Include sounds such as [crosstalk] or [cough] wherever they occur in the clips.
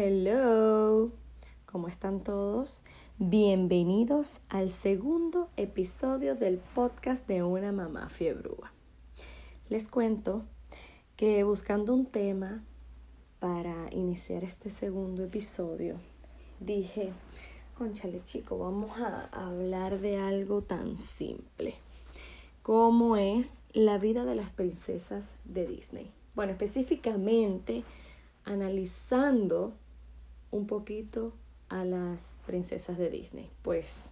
Hello, ¿cómo están todos? Bienvenidos al segundo episodio del podcast de una mamá fiebrúa. Les cuento que buscando un tema para iniciar este segundo episodio, dije, conchale chico, vamos a hablar de algo tan simple como es la vida de las princesas de Disney. Bueno, específicamente analizando un poquito a las princesas de Disney. Pues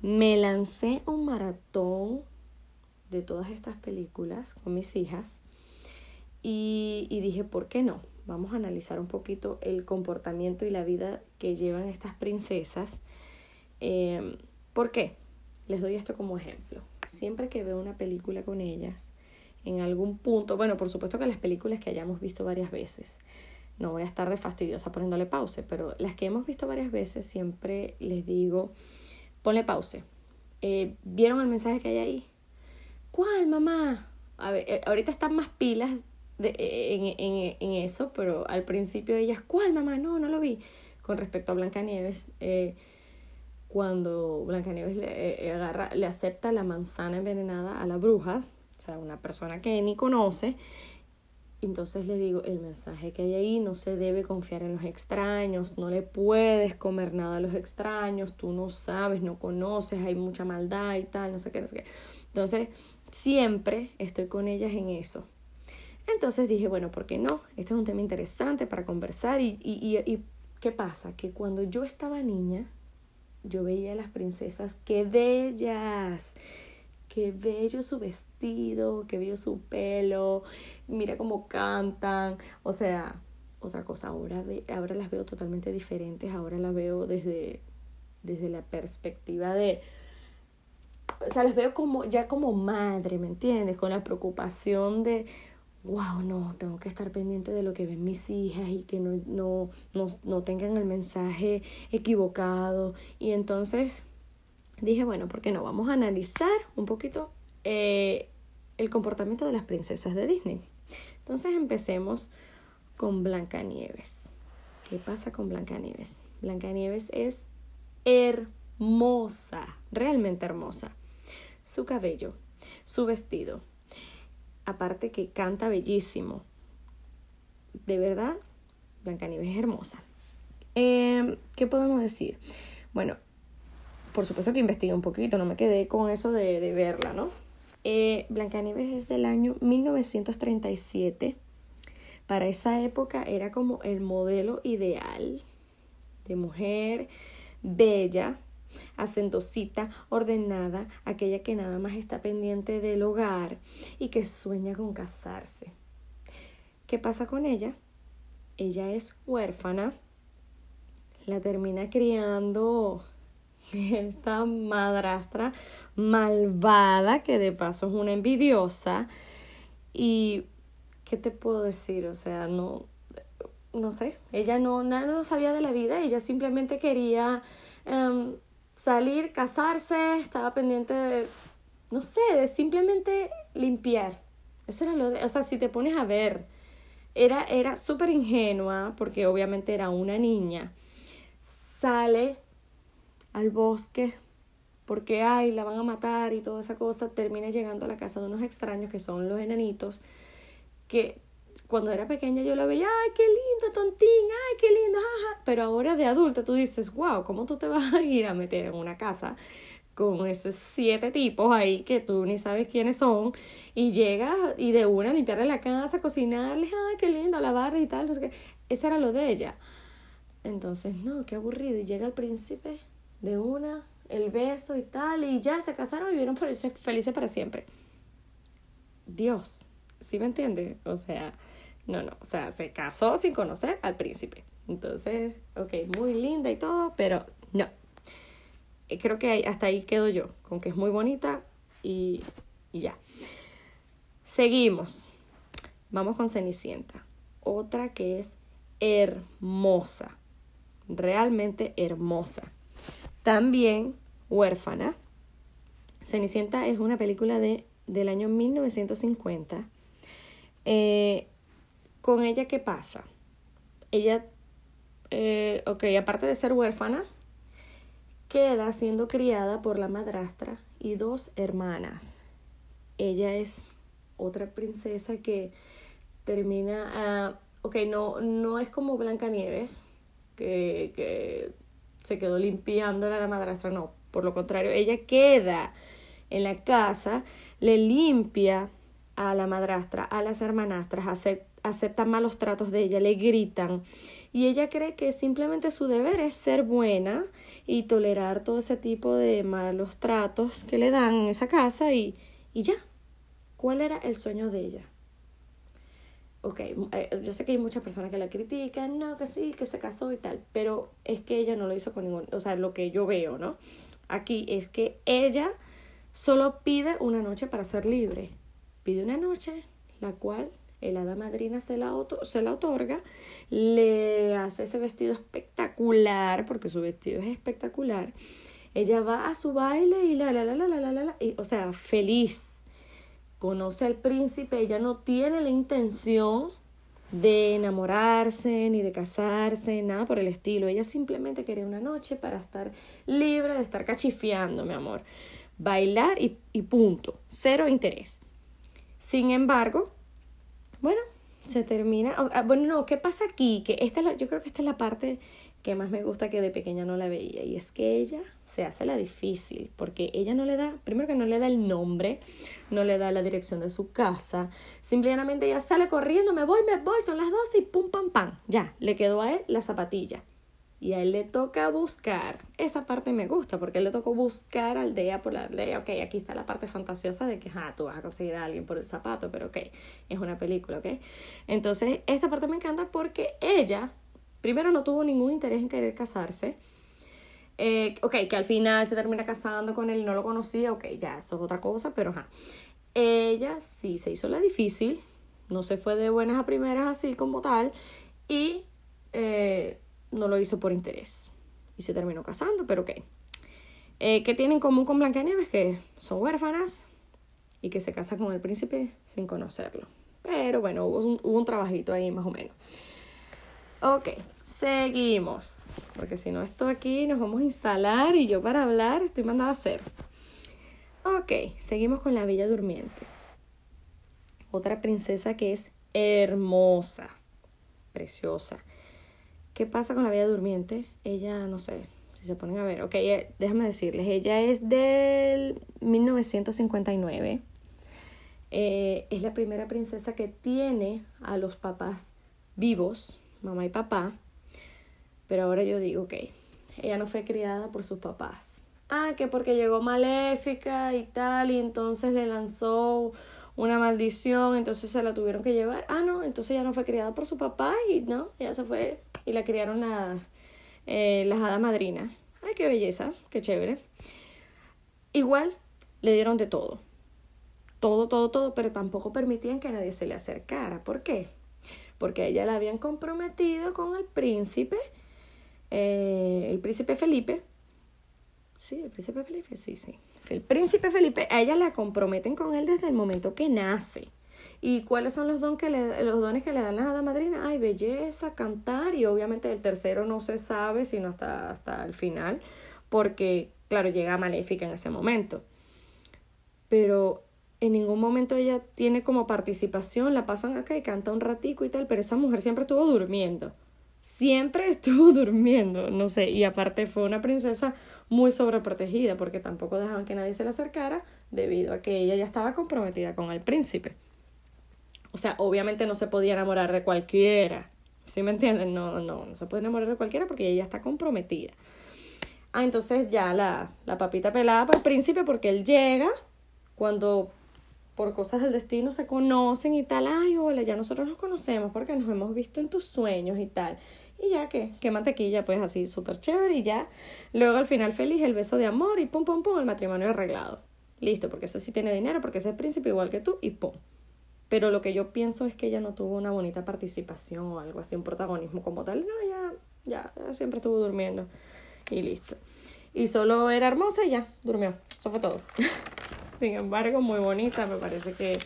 me lancé un maratón de todas estas películas con mis hijas y, dije, ¿por qué no? Vamos a analizar un poquito el comportamiento y la vida que llevan estas princesas. Eh, ¿Por qué? Les doy esto como ejemplo. Siempre que veo una película con ellas, en algún punto, bueno, por supuesto que las películas que hayamos visto varias veces, no voy a estar de fastidiosa poniéndole pause, pero las que hemos visto varias veces siempre les digo, ponle pause. Eh, ¿Vieron el mensaje que hay ahí? ¿Cuál, mamá? A ver, eh, ahorita están más pilas de, eh, en, en, en, eso, pero al principio ellas, ¿cuál, mamá? No, no lo vi. Con respecto a Blancanieves, eh, cuando Blancanieves le, agarra, le acepta la manzana envenenada a la bruja, o sea, una persona que ni conoce, entonces le digo, el mensaje que hay ahí no se debe confiar en los extraños, no le puedes comer nada a los extraños, tú no sabes, no conoces, hay mucha maldad y tal, no sé qué, no sé qué. Entonces, siempre estoy con ellas en eso. Entonces dije, bueno, ¿por qué no? Este es un tema interesante para conversar y, y, y, y ¿qué pasa? Que cuando yo estaba niña, yo veía a las princesas, qué bellas, qué bello su vestido, qué bello su pelo, mira cómo cantan, o sea, otra cosa, ahora, ve, ahora las veo totalmente diferentes, ahora las veo desde, desde la perspectiva de, o sea, las veo como, ya como madre, ¿me entiendes? Con la preocupación de, wow, no, tengo que estar pendiente de lo que ven mis hijas y que no, no, no, no tengan el mensaje equivocado. Y entonces dije, bueno, ¿por qué no? Vamos a analizar un poquito eh, el comportamiento de las princesas de Disney. Entonces empecemos con Blancanieves. ¿Qué pasa con Blancanieves? Blancanieves es hermosa, realmente hermosa. Su cabello, su vestido, aparte que canta bellísimo. De verdad, Blancanieves es hermosa. Eh, ¿Qué podemos decir? Bueno, por supuesto que investigué un poquito, no me quedé con eso de, verla, ¿no? Eh, Blancanieves es del año 1937. Para esa época era como el modelo ideal de mujer bella, hacendosita, ordenada, aquella que nada más está pendiente del hogar y que sueña con casarse. ¿Qué pasa con ella? Ella es huérfana, la termina criando [laughs] esta madrastra malvada, que de paso es una envidiosa. Y, ¿qué te puedo decir? O sea, no, no sé, ella no, nada no sabía de la vida, ella simplemente quería um, salir, casarse, estaba pendiente de, no sé, de simplemente limpiar. Eso era lo de, o sea, si te pones a ver, era, era súper ingenua, porque obviamente era una niña. Sale al bosque porque ay, la van a matar y toda esa cosa, termina llegando a la casa de unos extraños que son los enanitos, que cuando era pequeña yo la veía, ay, qué lindo, tontín, ay, qué lindo, jaja. Pero ahora de adulta tú dices, wow, ¿cómo tú te vas a ir a meter en una casa con esos siete tipos ahí que tú ni sabes quiénes son y llegas y de una limpiarle la casa, cocinarles, ay, qué lindo, lavar y tal, no sé qué. Ese era lo de ella. Entonces, no, qué aburrido. Y llega el príncipe de una, el beso y tal, y ya se casaron y vivieron felices, para siempre. Dios, ¿sí me entiendes? O sea, no, no, o sea, se casó sin conocer al príncipe. Entonces, ok, muy linda y todo, pero no. Creo que hasta ahí quedo yo, con que es muy bonita y, y ya. Seguimos. Vamos con Cenicienta. Otra que es hermosa. Realmente hermosa también huérfana. Cenicienta es una película de, del año 1950. Eh, con ella, ¿qué pasa? Ella eh, ok, aparte de ser huérfana, queda siendo criada por la madrastra y dos hermanas. Ella es otra princesa que termina, ah, ok, no, no es como Blancanieves, que, que se quedó limpiando a la madrastra, no, por lo contrario, ella queda en la casa, le limpia a la madrastra, a las hermanastras, aceptan malos tratos de ella, le gritan y ella cree que simplemente su deber es ser buena y tolerar todo ese tipo de malos tratos que le dan en esa casa y, y ya. ¿Cuál era el sueño de ella? Ok, eh, yo sé que hay muchas personas que la critican, no, que sí, que se casó y tal, pero es que ella no lo hizo con ningún, o sea, lo que yo veo, ¿no? Aquí es que ella solo pide una noche para ser libre. Pide una noche, la cual el hada madrina se la, se la otorga, le hace ese vestido espectacular, porque su vestido es espectacular. Ella va a su baile y la, la, la, la, la, la, la, y, o sea, feliz. Conoce al príncipe, ella no tiene la intención de enamorarse ni de casarse, nada por el estilo. Ella simplemente quería una noche para estar libre de estar cachifiando, mi amor. Bailar y, y punto. Cero interés. Sin embargo, bueno, se termina. Ah, bueno, no, ¿qué pasa aquí? Que esta es la, yo creo que esta es la parte que más me gusta que de pequeña no la veía. Y es que ella se hace la difícil, porque ella no le da, primero que no le da el nombre, no le da la dirección de su casa, simplemente ella sale corriendo, me voy, me voy, son las 12 y pum, pam, pam, ya, le quedó a él la zapatilla y a él le toca buscar. Esa parte me gusta porque él le tocó buscar aldea por la aldea. Ok, aquí está la parte fantasiosa de que, ah, tú vas a conseguir a alguien por el zapato, pero ok, es una película, ok. Entonces, esta parte me encanta porque ella, primero, no tuvo ningún interés en querer casarse. Eh, ok, que al final se termina casando con él, no lo conocía, ok, ya, eso es otra cosa, pero ajá. Ella sí se hizo la difícil, no se fue de buenas a primeras así como tal, y eh, no lo hizo por interés. Y se terminó casando, pero ok. Eh, ¿Qué tienen en común con Blancanieves? Que son huérfanas y que se casa con el príncipe sin conocerlo. Pero bueno, hubo un, hubo un trabajito ahí más o menos. Ok, seguimos. Porque si no, esto aquí nos vamos a instalar y yo para hablar estoy mandada a hacer. Ok, seguimos con la Bella Durmiente. Otra princesa que es hermosa, preciosa. ¿Qué pasa con la Bella Durmiente? Ella, no sé, si se ponen a ver. Ok, eh, déjame decirles, ella es del 1959. Eh, es la primera princesa que tiene a los papás vivos, mamá y papá. Pero ahora yo digo, ok, ella no fue criada por sus papás. Ah, que porque llegó maléfica y tal, y entonces le lanzó una maldición, entonces se la tuvieron que llevar. Ah, no, entonces ella no fue criada por su papá y no, ella se fue y la criaron las, eh, las hadas madrinas. Ay, qué belleza, qué chévere. Igual le dieron de todo. Todo, todo, todo, pero tampoco permitían que nadie se le acercara. ¿Por qué? Porque a ella la habían comprometido con el príncipe, eh, el príncipe Felipe. Sí, el príncipe Felipe, sí, sí. El príncipe Felipe, a ella la comprometen con él desde el momento que nace. ¿Y cuáles son los, dones que le dan las hadas madrinas? Ay, belleza, cantar y obviamente el tercero no se sabe sino hasta, hasta el final porque, claro, llega maléfica en ese momento. Pero en ningún momento ella tiene como participación, la pasan acá y canta un ratico y tal, pero esa mujer siempre estuvo durmiendo siempre [laughs] estuvo durmiendo, no sé, y aparte fue una princesa muy sobreprotegida porque tampoco dejaban que nadie se le acercara debido a que ella ya estaba comprometida con el príncipe. O sea, obviamente no se podía enamorar de cualquiera. ¿Sí me entienden? No, no, no se puede enamorar de cualquiera porque ella ya está comprometida. Ah, entonces ya la, la papita pelada para el príncipe porque él llega cuando por cosas del destino se conocen y tal, ay, hola, ya nosotros nos conocemos porque nos hemos visto en tus sueños y tal. Y ya que, qué mantequilla, pues así, súper chévere y ya. Luego al final feliz, el beso de amor y pum, pum, pum, el matrimonio arreglado. Listo, porque ese sí tiene dinero, porque ese es príncipe igual que tú y pum. Pero lo que yo pienso es que ella no tuvo una bonita participación o algo así, un protagonismo como tal. No, ya, ya, ya siempre estuvo durmiendo y listo. Y solo era hermosa y ya, durmió. Eso fue todo. [laughs] Sin embargo, muy bonita, me parece que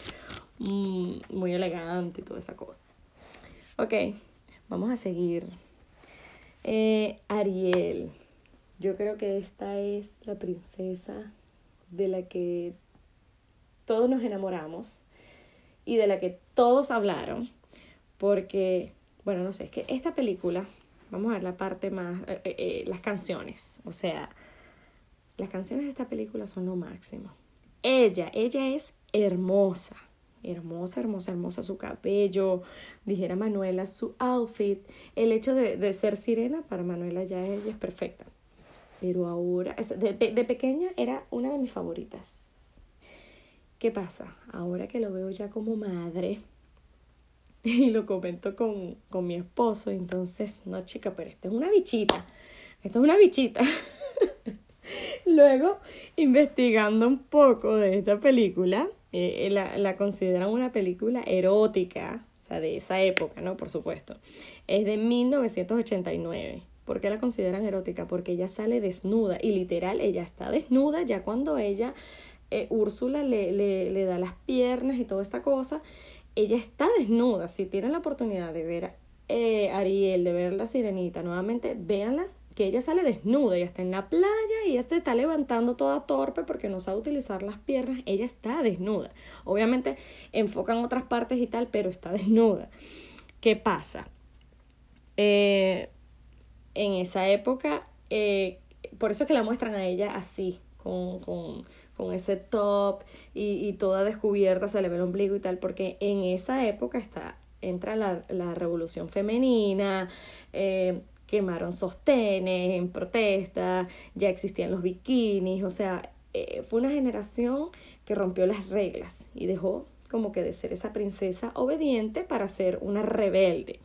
mm, muy elegante y toda esa cosa. Ok, vamos a seguir. Eh, Ariel. Yo creo que esta es la princesa de la que todos nos enamoramos y de la que todos hablaron. Porque, bueno, no sé, es que esta película, vamos a ver la parte más, eh, eh, las canciones. O sea, las canciones de esta película son lo máximo. Ella, ella es hermosa hermosa, hermosa, hermosa su cabello, dijera Manuela, su outfit, el hecho de, de ser sirena, para Manuela ya ella es perfecta. Pero ahora, de, de pequeña era una de mis favoritas. ¿Qué pasa? Ahora que lo veo ya como madre [laughs] y lo comento con, con mi esposo, entonces, no chica, pero esta es una bichita, esta es una bichita. [laughs] Luego, investigando un poco de esta película, eh, eh, la, la consideran una película erótica, o sea, de esa época, ¿no? Por supuesto. Es de 1989. ¿Por qué la consideran erótica? Porque ella sale desnuda y literal ella está desnuda ya cuando ella, eh, Úrsula le, le, le da las piernas y toda esta cosa, ella está desnuda. Si tienen la oportunidad de ver eh, Ariel, de ver la sirenita nuevamente, véanla que ella sale desnuda, ella está en la playa y ella está levantando toda torpe porque no sabe utilizar las piernas, ella está desnuda. Obviamente enfocan otras partes y tal, pero está [laughs] desnuda. ¿Qué pasa? Eh, en esa época, eh, por eso es que la muestran a ella así, con, con, con ese top y, y, toda descubierta, se le ve el ombligo y tal, porque en esa época está, entra la, la revolución femenina, eh, quemaron sostenes en protesta, ya existían los bikinis, o sea, eh, fue una generación que rompió las reglas y dejó como que de ser esa princesa obediente para ser una rebelde.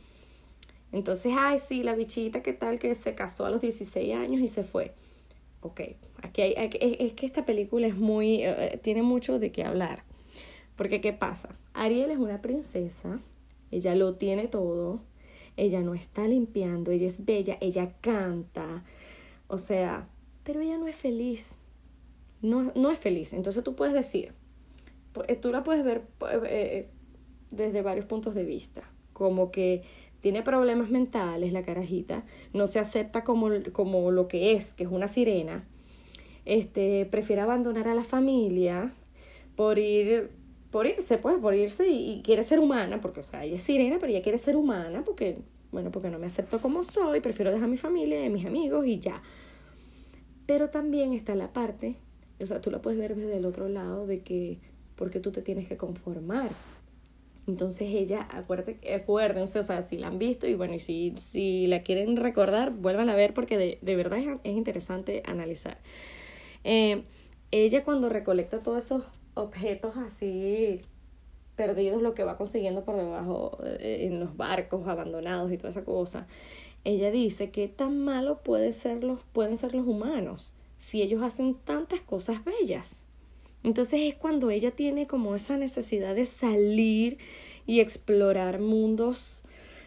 Entonces, ay, sí, la bichita, ¿qué tal? Que se casó a los 16 años y se fue. Ok, aquí hay, es, que esta película es muy, eh, tiene mucho de qué hablar. Porque, ¿qué pasa? Ariel es una princesa, ella lo tiene todo, ella no está limpiando, ella es bella, ella canta, o sea, pero ella no es feliz, no, no es feliz. Entonces tú puedes decir, eh, tú la puedes ver eh, eh, desde varios puntos de vista, como que tiene problemas mentales la carajita, no se acepta como, como lo que es, que es una sirena, este, prefiere abandonar a la familia por ir por irse, pues, por irse y, quiere ser humana, porque, o sea, ella es sirena, pero ella quiere ser humana porque, bueno, porque no me acepto como soy, prefiero dejar a mi familia y mis amigos y ya. Pero también está la parte, o sea, tú la puedes ver desde el otro lado de que, porque tú te tienes que conformar. Entonces ella, acuérdate, acuérdense, o sea, si la han visto y bueno, y si, si la quieren recordar, vuelvan a ver porque de, de verdad es, es, interesante analizar. Eh, ella cuando recolecta todos esos objetos así perdidos, lo que va consiguiendo por debajo eh, en los barcos abandonados y toda esa cosa. Ella dice que tan malo ser los, pueden ser los humanos si ellos hacen tantas cosas bellas. Entonces es cuando ella tiene como esa necesidad de salir y explorar mundos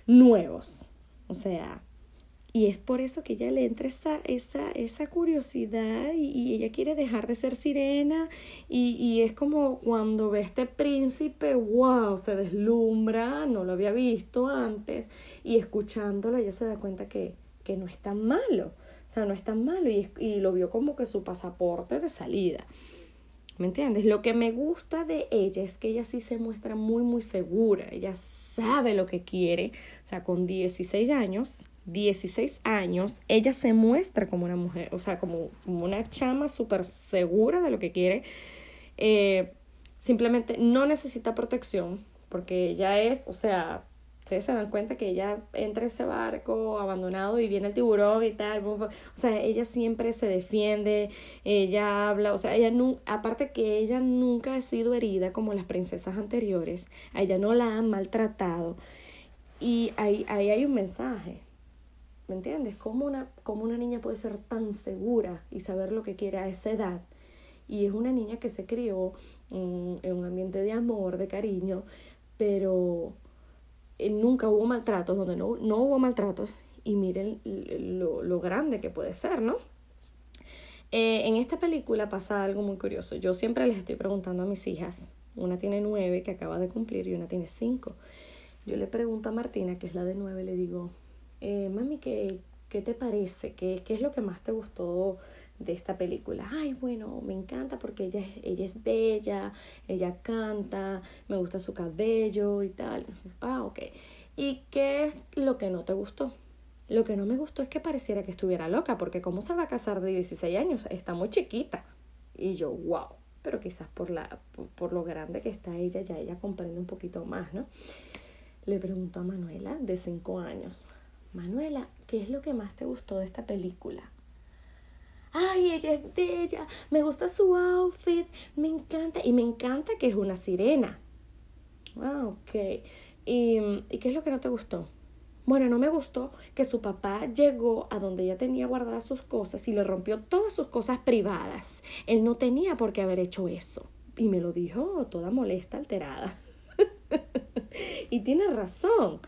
nuevos. O sea, y es por eso que ella le entra esa, esa, esa curiosidad y, ella quiere dejar de ser sirena y, y, es como cuando ve este príncipe, wow, se deslumbra, no lo había visto antes y escuchándolo ella se da cuenta que, que no es tan malo, o sea, no es tan malo y, y lo vio como que su pasaporte de salida. ¿Me entiendes? Lo que me gusta de ella es que ella sí se muestra muy, muy segura. Ella sabe lo que quiere. O sea, con 16 años, 16 años, ella se muestra como una mujer, o sea, como, una chama súper segura de lo que quiere. Eh, simplemente no necesita protección, porque ella es, o sea, ustedes se dan cuenta que ella entra en ese barco abandonado y viene el tiburón y tal, o sea, ella siempre se defiende, ella habla, o sea, ella no, aparte que ella nunca ha sido herida como las princesas anteriores, a ella no la han maltratado. Y ahí, ahí hay un mensaje, ¿Me entiendes? ¿Cómo una, ¿Cómo una niña puede ser tan segura y saber lo que quiere a esa edad? Y es una niña que se crió en, un ambiente de amor, de cariño, pero eh, nunca hubo maltratos, donde no, no hubo maltratos. Y miren lo, lo grande que puede ser, ¿no? Eh, en esta película pasa algo muy curioso. Yo siempre les estoy preguntando a mis hijas, una tiene nueve que acaba de cumplir y una tiene cinco. Yo le pregunto a Martina, que es la de nueve, le digo, eh, mami, ¿qué, ¿qué te parece? ¿Qué, qué es lo que más te gustó de esta película? Ay, bueno, me encanta porque ella, ella es bella, ella canta, me gusta su cabello y tal. Ah, ok. ¿Y qué es lo que no te gustó? Lo que no me gustó es que pareciera que estuviera loca, porque ¿cómo se va a casar de 16 años? Está muy chiquita. Y yo, wow. Pero quizás por, la, por, lo grande que está ella, ya ella comprende un poquito más, ¿no? Le pregunto a Manuela, de 5 años, Manuela, ¿qué es lo que más te gustó de esta película? Ay, ella es bella, me gusta su outfit, me encanta, y me encanta que es una sirena. Ah, ok. ¿Y, ¿Y qué es lo que no te gustó? Bueno, no me gustó que su papá llegó a donde ella tenía guardadas sus cosas y le rompió todas sus cosas privadas. Él no tenía por qué haber hecho eso. Y me lo dijo toda molesta, alterada. [laughs] y tiene razón.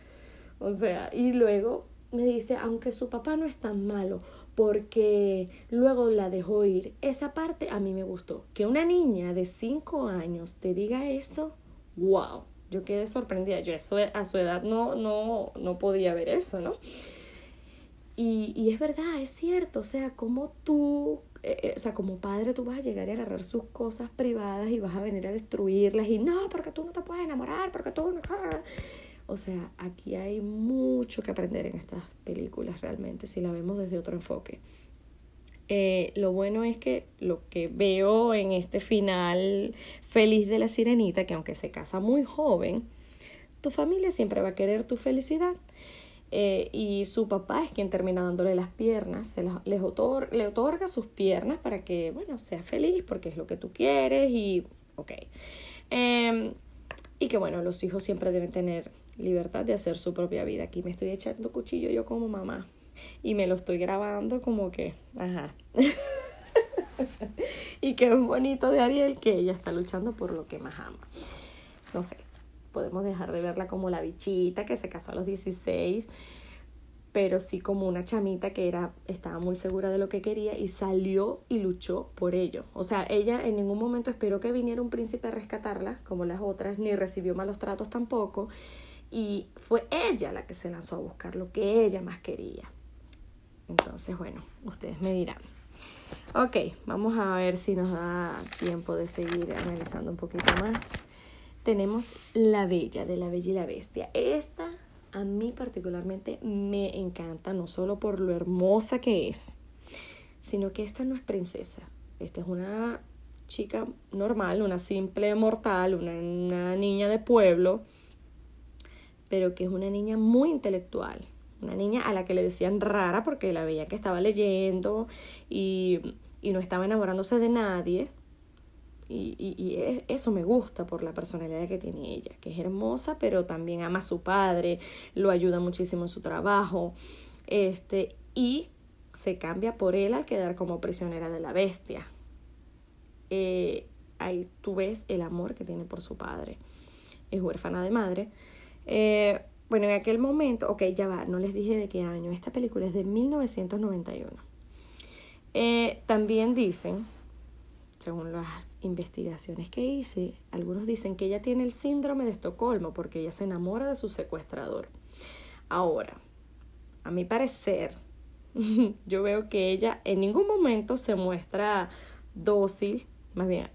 O sea, y luego me dice, aunque su papá no es tan malo, porque luego la dejó ir. Esa parte a mí me gustó. Que una niña de cinco años te diga eso, wow. Yo quedé sorprendida. Yo eso, a su edad no, no, no podía ver eso, ¿no? Y, y es verdad, es cierto. O sea, como tú, eh, eh, o sea, como padre tú vas a llegar y agarrar sus cosas privadas y vas a venir a destruirlas y no, porque tú no te puedes enamorar, porque tú no... O sea, aquí hay mucho que aprender en estas películas realmente, si la vemos desde otro enfoque. Eh, lo bueno es que lo que veo en este final feliz de la sirenita, que aunque se casa muy joven, tu familia siempre va a querer tu felicidad. Eh, y su papá es quien termina dándole las piernas, se las, les le otorga sus piernas para que, bueno, sea feliz porque es lo que tú quieres y, ok. Em, y que, bueno, los hijos siempre deben tener libertad de hacer su propia vida. Aquí me estoy echando cuchillo yo como mamá y me lo estoy grabando como que, ajá. [laughs] y qué bonito de Ariel que ella está luchando por lo que más ama. No sé, podemos dejar de verla como la bichita que se casó a los 16, pero sí como una chamita que era estaba muy segura de lo que quería y salió y luchó por ello. O sea, ella en ningún momento esperó que viniera un príncipe a rescatarla, como las otras, ni recibió malos tratos tampoco. Y fue ella la que se lanzó a buscar lo que ella más quería. Entonces, bueno, ustedes me dirán. Ok, vamos a ver si nos da tiempo de seguir analizando un poquito más. Tenemos La Bella, de La Bella y la Bestia. Esta a mí particularmente me encanta, no solo por lo hermosa que es, sino que esta no es princesa. Esta es una chica normal, una simple mortal, una, una niña de pueblo, pero que es una niña muy intelectual, una niña a la que le decían rara porque la veía que estaba leyendo y, y no estaba enamorándose de nadie. Y, y, y, eso me gusta por la personalidad que tiene ella, que es hermosa, pero también ama a su padre, lo ayuda muchísimo en su trabajo, este, y se cambia por él al quedar como prisionera de la bestia. Eh, ahí tú ves el amor que tiene por su padre. Es huérfana de madre. Eh, bueno, en aquel momento, ok, ya va, no les dije de qué año. Esta película es de 1991. Eh, también dicen, según las investigaciones que hice, algunos dicen que ella tiene el síndrome de Estocolmo porque ella se enamora de su secuestrador. Ahora, a mi parecer, [laughs] yo veo que ella en ningún momento se muestra dócil, más bien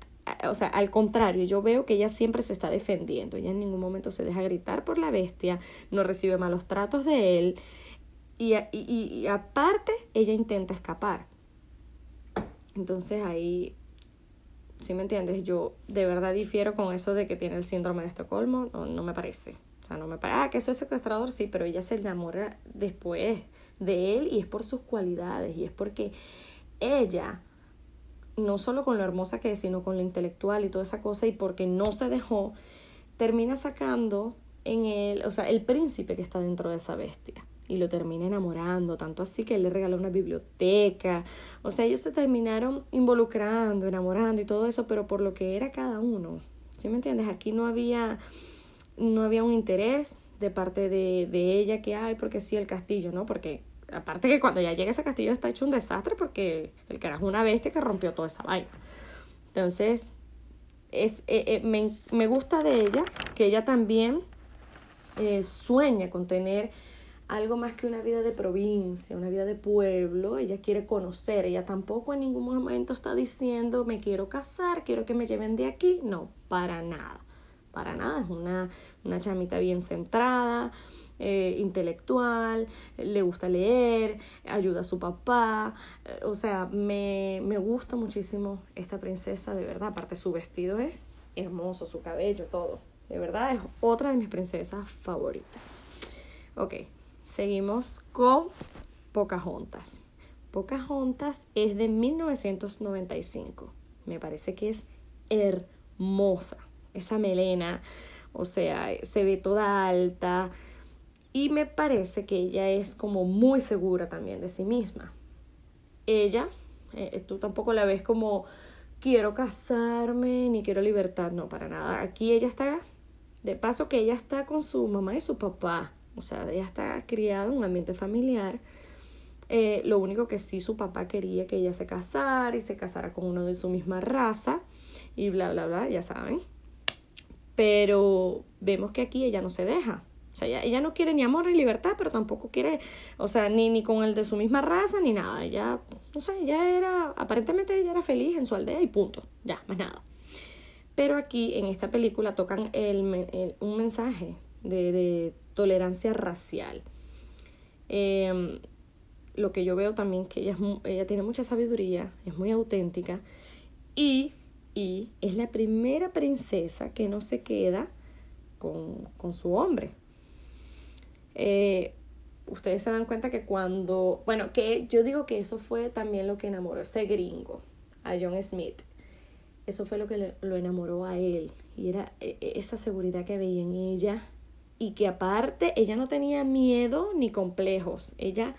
o sea, al contrario, yo veo que ella siempre se está defendiendo, ella en ningún momento se deja gritar por la bestia, no recibe malos tratos de él y, y, y aparte ella intenta escapar. Entonces ahí, si me entiendes? Yo de verdad difiero con eso de que tiene el síndrome de Estocolmo, no, no me parece. O sea, no me parece, ah, que eso es secuestrador, sí, pero ella se enamora después de él y es por sus cualidades y es porque ella no solo con lo hermosa que es, sino con lo intelectual y toda esa cosa, y porque no se dejó, termina sacando en él, o sea, el príncipe que está dentro de esa bestia. Y lo termina enamorando, tanto así que él le regaló una biblioteca. O sea, ellos se terminaron involucrando, enamorando y todo eso, pero por lo que era cada uno. ¿Sí me entiendes? Aquí no había, no había un interés de parte de, de ella que hay, porque sí, el castillo, ¿no? Porque Aparte que cuando ya llega ese castillo está hecho un desastre porque el carajo es una bestia que rompió toda esa vaina. Entonces, es, eh, eh, me, me, gusta de ella que ella también eh, sueña con tener algo más que una vida de provincia, una vida de pueblo. Ella quiere conocer, ella tampoco en ningún momento está diciendo me quiero casar, quiero que me lleven de aquí. No, para nada, para nada. Es una, una chamita bien centrada, eh, intelectual, le gusta leer, ayuda a su papá. Eh, o sea, me, me gusta muchísimo esta princesa, de verdad. Aparte, su vestido es hermoso, su cabello, todo. De verdad, es otra de mis princesas favoritas. Ok, seguimos con Pocahontas. Pocahontas es de 1995. Me parece que es hermosa. Esa melena, o sea, se ve toda alta. Y me parece que ella es como muy segura también de sí misma. Ella, eh, tú tampoco la ves como quiero casarme ni quiero libertad, no, para nada. Aquí ella está, de paso que ella está con su mamá y su papá, o sea, ella está criada en un ambiente familiar. Eh, lo único que sí su papá quería que ella se casara y se casara con uno de su misma raza y bla, bla, bla, ya saben. Pero vemos que aquí ella no se deja. O sea, ella, ella, no quiere ni amor ni libertad, pero tampoco quiere, o sea, ni, ni con el de su misma raza ni nada. Ella, no sé, ella era, aparentemente ella era feliz en su aldea y punto, ya, más nada. Pero aquí en esta película tocan el, un mensaje de, de tolerancia racial. Eh, lo que yo veo también que ella, es, ella tiene mucha sabiduría, es muy auténtica y, y es la primera princesa que no se queda con, con su hombre. Eh, ustedes se dan cuenta que cuando, bueno, que yo digo que eso fue también lo que enamoró a ese gringo, a John Smith. Eso fue lo que lo enamoró a él. Y era e, e, esa seguridad que veía en ella. Y que aparte ella no tenía miedo ni complejos. Ella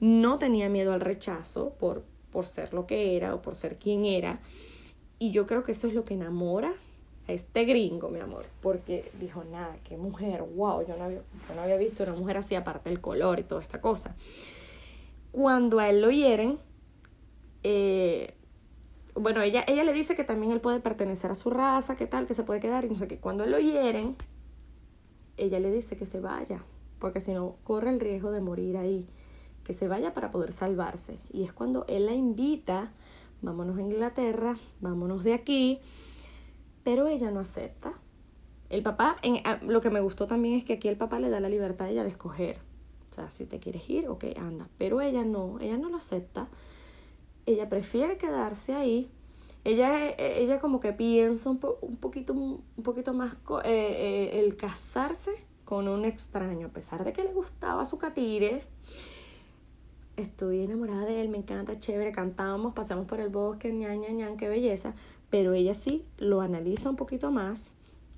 no tenía miedo al rechazo por, por ser lo que era o por ser quien era. Y yo creo que eso es lo que enamora este gringo, mi amor, porque dijo, nada, qué mujer, wow, yo no había, no había visto una mujer así, aparte del color y toda esta cosa. Cuando a él lo hieren, eh, bueno, ella, ella le dice que también él puede pertenecer a su raza, que tal, que se puede quedar, y no sé qué. Cuando lo hieren, ella le dice que se vaya, porque si no, corre el riesgo de morir ahí, que se vaya para poder salvarse. Y es cuando él la invita, vámonos a Inglaterra, vámonos de aquí, pero ella no acepta. El papá, en, lo que me gustó también es que aquí el papá le da la libertad a ella de escoger. O sea, si te quieres ir, ok, anda. Pero ella no, ella no lo acepta. Ella prefiere quedarse ahí. Ella, ella como que piensa un, poquito, un poquito más eh, eh, el casarse con un extraño, a pesar de que le gustaba su catire. Estoy enamorada de él, me encanta, chévere, cantamos, pasamos por el bosque, ña, ña, ña, qué belleza pero ella sí lo analiza un poquito más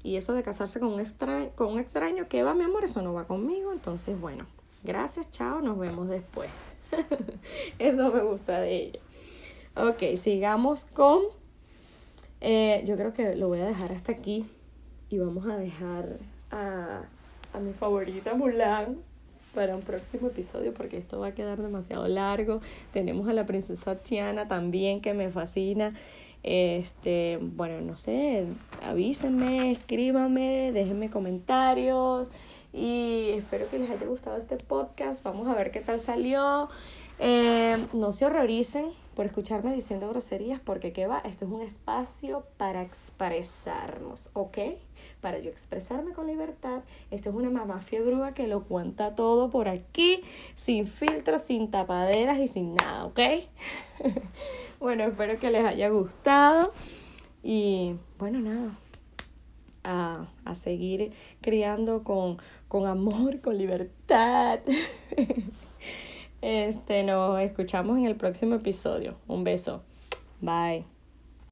y eso de casarse con un, extraño, con un extraño, ¿qué va mi amor? Eso no va conmigo, entonces bueno, gracias, chao, nos vemos después. [laughs] eso me gusta de ella. Ok, sigamos con, eh, yo creo que lo voy a dejar hasta aquí y vamos a dejar a, a mi favorita Mulan para un próximo episodio porque esto va a quedar demasiado largo. Tenemos a la princesa Tiana también que me fascina. Este, bueno, no sé, avísenme, escríbanme, déjenme comentarios y espero que les haya gustado este podcast. Vamos a ver qué tal salió. Eh, no se horroricen por escucharme diciendo groserías porque qué va, esto es un espacio para expresarnos, ¿ok? Para yo expresarme con libertad. Esto es una mamá fiebrúa que lo cuenta todo por aquí, sin filtros, sin tapaderas y sin nada, ¿ok? [laughs] Bueno, espero que les haya gustado. Y bueno, nada. A, a seguir criando con, con amor, con libertad. [laughs] Este, nos escuchamos en el próximo episodio. Un beso. Bye.